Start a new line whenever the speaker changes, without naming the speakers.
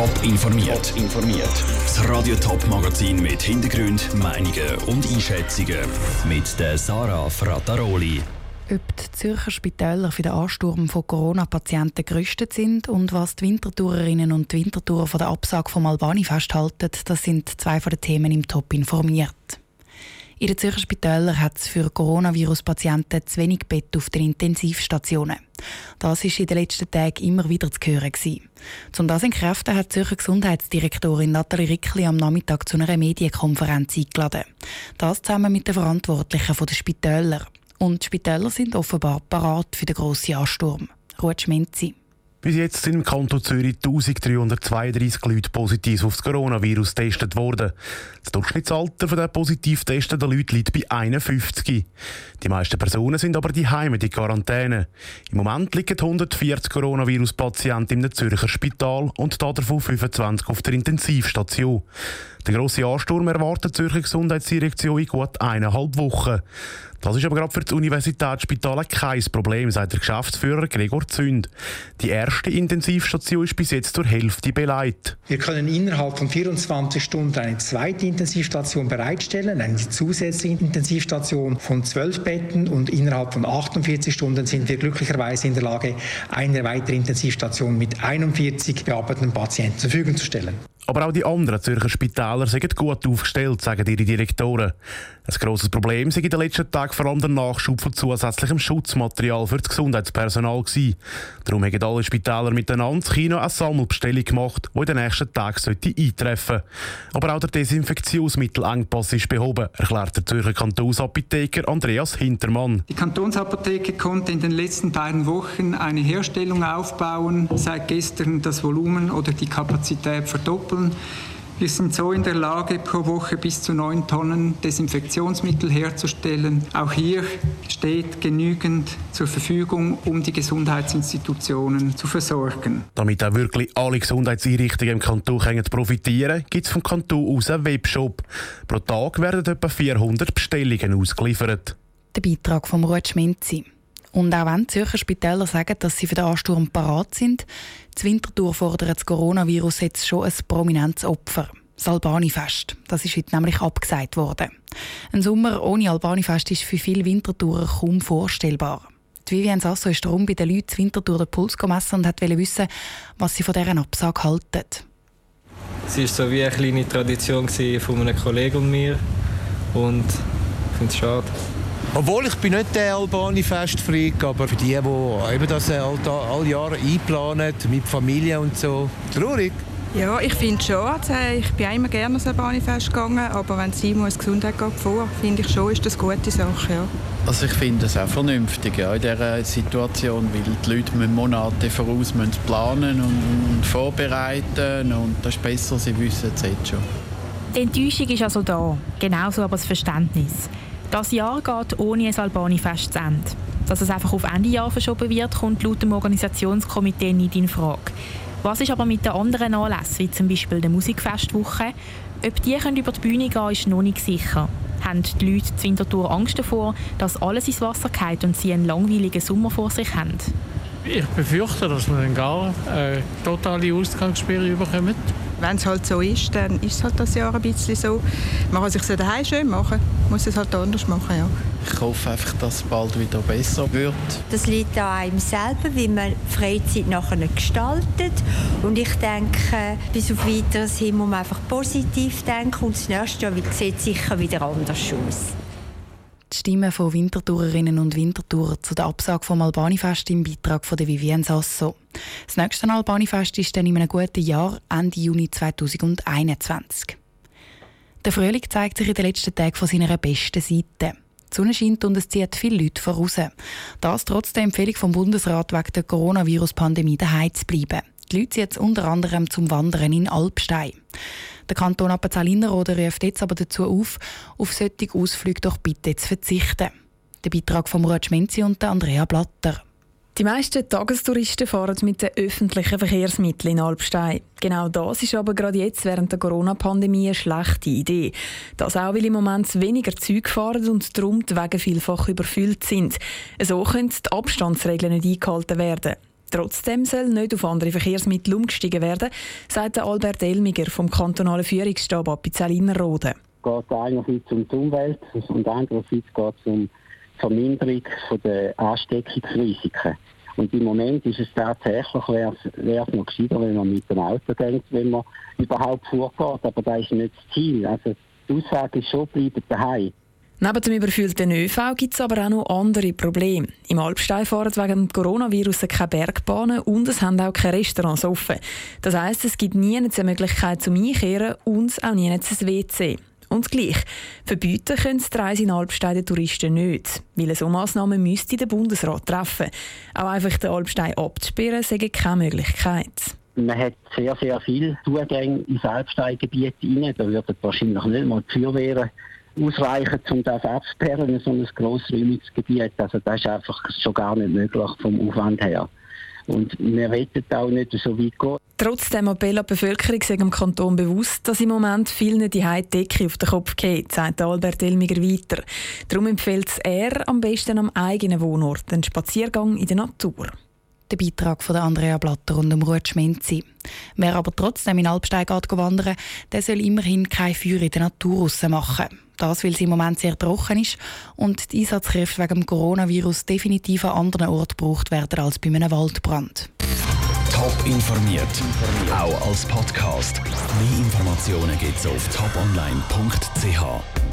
Top informiert. informiert. Das Radio Top Magazin mit Hintergrund, Meinungen und Einschätzungen mit der Sarah Frataroli.
Ob die Zürcher Spitäler für den Ansturm von Corona-Patienten gerüstet sind und was die Wintertourerinnen und die Wintertourer von der Absage vom Albani festhalten, das sind zwei von den Themen im Top informiert. In den Zürcher Spitälern hat es für Coronavirus-Patienten zu wenig Bett auf den Intensivstationen. Das war in den letzten Tagen immer wieder zu hören. Um das entkräften hat die Zürcher Gesundheitsdirektorin Nathalie Rickli am Nachmittag zu einer Medienkonferenz eingeladen. Das zusammen mit den Verantwortlichen der Spitäler. Und die Spitäler sind offenbar parat für den grossen Ansturm. Ruhe Schmenzi.
Bis jetzt sind im Kanton Zürich 1332 Leute positiv auf das Coronavirus getestet worden. Das Durchschnittsalter der positiv getesteten Leute liegt bei 51. Die meisten Personen sind aber die Heime in Quarantäne. Im Moment liegen 140 Coronavirus-Patienten im Zürcher Spital und davon 25 auf der Intensivstation. Der grosse Ansturm erwartet die Zürcher Gesundheitsdirektion in gut eineinhalb Wochen. Das ist aber gerade für das Universitätsspital kein Problem, sagt der Geschäftsführer Gregor Zünd. Die erste Intensivstation ist bis jetzt zur Hälfte beleidigt.
Wir können innerhalb von 24 Stunden eine zweite Intensivstation bereitstellen, eine zusätzliche Intensivstation von 12 Betten und innerhalb von 48 Stunden sind wir glücklicherweise in der Lage, eine weitere Intensivstation mit 41 bearbeiteten Patienten zur Verfügung zu stellen.
Aber auch die anderen Zürcher Spitäler sind gut aufgestellt, sagen ihre Direktoren. Ein grosses Problem sei in den letzten Tagen vor allem der Nachschub von zusätzlichem Schutzmaterial für das Gesundheitspersonal gewesen. Darum haben alle Spitäler miteinander Kino eine Sammelbestellung gemacht, die in den nächsten Tagen eintreffen sollte. Aber auch der Desinfektionsmittelengpass ist behoben, erklärt der Zürcher Kantonsapotheker Andreas Hintermann.
Die Kantonsapotheke konnte in den letzten beiden Wochen eine Herstellung aufbauen, seit gestern das Volumen oder die Kapazität verdoppeln. Wir sind so in der Lage, pro Woche bis zu 9 Tonnen Desinfektionsmittel herzustellen. Auch hier steht genügend zur Verfügung, um die Gesundheitsinstitutionen zu versorgen.
Damit auch wirklich alle Gesundheitseinrichtungen im Kanton können profitieren gibt es vom Kanton aus einen Webshop. Pro Tag werden etwa 400 Bestellungen ausgeliefert.
Der Beitrag vom Ruud Schminzi. Und auch wenn die Zürcher Spitäler sagen, dass sie für den Ansturm parat sind, die Wintertour fordert das Coronavirus jetzt schon ein prominentes Opfer. Das Albani-Fest. Das ist heute nämlich abgesagt worden. Ein Sommer ohne Albani-Fest ist für viele Wintertourer kaum vorstellbar. Die Vivian Sasso ist darum bei den Leuten Wintertour den Puls gemessen und wollte wissen, was sie von dieser Absage halten.
Es war so wie eine kleine Tradition von einem Kollegen und mir. Und ich finde es schade.
Obwohl ich bin nicht der Albani-Festfreak, aber für die, die eben das all, all Jahre einplanen, mit Familie und so, traurig.
Ja, ich finde schon. Also ich bin immer gerne ans Albani-Fest gegangen, aber wenn Simon als Gesundheit geht vor, finde ich schon, ist das eine gute Sache, ja.
Also ich finde es auch vernünftig ja, in dieser Situation, weil die Leute müssen Monate voraus müssen planen und, und vorbereiten und das ist besser, sie wissen es jetzt schon.
Die Enttäuschung ist also da, genauso aber das Verständnis. Das Jahr geht ohne ein Albani-Fest zu Ende. Dass es einfach auf Ende Jahr verschoben wird, kommt laut dem Organisationskomitee nicht in Frage. Was ist aber mit den anderen Anlässen, wie zum Beispiel der Musikfestwoche? Ob die können über die Bühne gehen ist noch nicht sicher. Haben die Leute zur Wintertour Angst davor, dass alles ins Wasser geht und sie einen langweiligen Sommer vor sich haben?
Ich befürchte, dass wir dann gar eine totale Ausgangssperre bekommen
wenn es halt so ist, dann ist es halt das Jahr ein bisschen so. Man kann sich so daheim schön machen, muss es halt anders machen, ja.
Ich hoffe einfach, dass es bald wieder besser wird.
Das liegt an einem selber, wie man Freizeit nachher gestaltet. Und ich denke, bis auf Weiteres hin muss man einfach positiv denken und das nächste Jahr sieht sicher wieder anders aus.
Die Stimmen von Wintertourerinnen und Wintertourer zu der Absage vom Albanifest im Beitrag von Vivienne Sasso. Das nächste Albanifest ist dann in einem guten Jahr, Ende Juni 2021. Der Frühling zeigt sich in den letzten Tagen von seiner besten Seite. Die Sonne scheint und es zieht viele Leute voraus. Das trotz der Empfehlung vom Bundesrat wegen der Coronavirus-Pandemie daheim zu bleiben. Die Leute ziehen jetzt unter anderem zum Wandern in Alpstein. Der Kanton Appenzell-Innerrhoden ruft jetzt aber dazu auf, auf solche Ausflüge doch bitte zu verzichten. Der Beitrag von Murat Schmenzi und Andrea Blatter.
Die meisten Tagestouristen fahren mit den öffentlichen Verkehrsmitteln in Alpstein. Genau das ist aber gerade jetzt während der Corona-Pandemie eine schlechte Idee. Das auch, weil im Moment weniger Züge fahren und darum die Wege vielfach überfüllt sind. So können die Abstandsregeln nicht eingehalten werden. Trotzdem soll nicht auf andere Verkehrsmittel umgestiegen werden, sagt Albert Elmiger vom kantonalen Führungsstab Appenzell-Innerrhoden.
Es geht einerseits um die Umwelt und andererseits geht es um die Verminderung der Ansteckungsrisiken. Und im Moment ist es tatsächlich, wäre es noch gescheiter, wenn man mit dem Auto denkt, wenn man überhaupt vorgeht. Aber das ist nicht das Ziel. Also die Aussage ist schon, bleiben daheim.
Neben dem überfüllten ÖV gibt es aber auch noch andere Probleme. Im Alpstein fahren wegen dem Coronavirus keine Bergbahnen und es haben auch keine Restaurants offen. Das heisst, es gibt nie eine Möglichkeit zum Einkehren und auch nie ein WC. Und gleich, verbieten können die Reise in Alpstein den Touristen nicht, weil so Massnahme müsste der Bundesrat treffen. Auch einfach den Alpstein abzusperren, sei keine Möglichkeit.
Man hat sehr, sehr viele Zugänge ins Alpsteingebiet hinein. Da würden wahrscheinlich nicht mal die Feuerwehren ausreichen, um das abzusperren, so ein grossräumiges Gebiet. Also das ist einfach schon gar nicht möglich vom Aufwand her. Und wir wollen auch nicht so weit gehen.
Trotzdem Appell an die Bevölkerung sei dem Kanton bewusst, dass im Moment vielen die Decke auf den Kopf geht, sagt Albert Elmiger weiter. Darum empfiehlt er am besten am eigenen Wohnort einen Spaziergang in der Natur.
Der Beitrag von Andrea Blatter und dem Ruth Schmenzi. Wer aber trotzdem in Alpstein geht wandern, der soll immerhin kein Feuer in der Natur machen. Das, weil es im Moment sehr trocken ist und die Einsatzkräfte wegen dem Coronavirus definitiv an anderen Orten gebraucht werden als bei einem Waldbrand.
Top informiert, auch als Podcast. Mehr Informationen gibt es auf toponline.ch.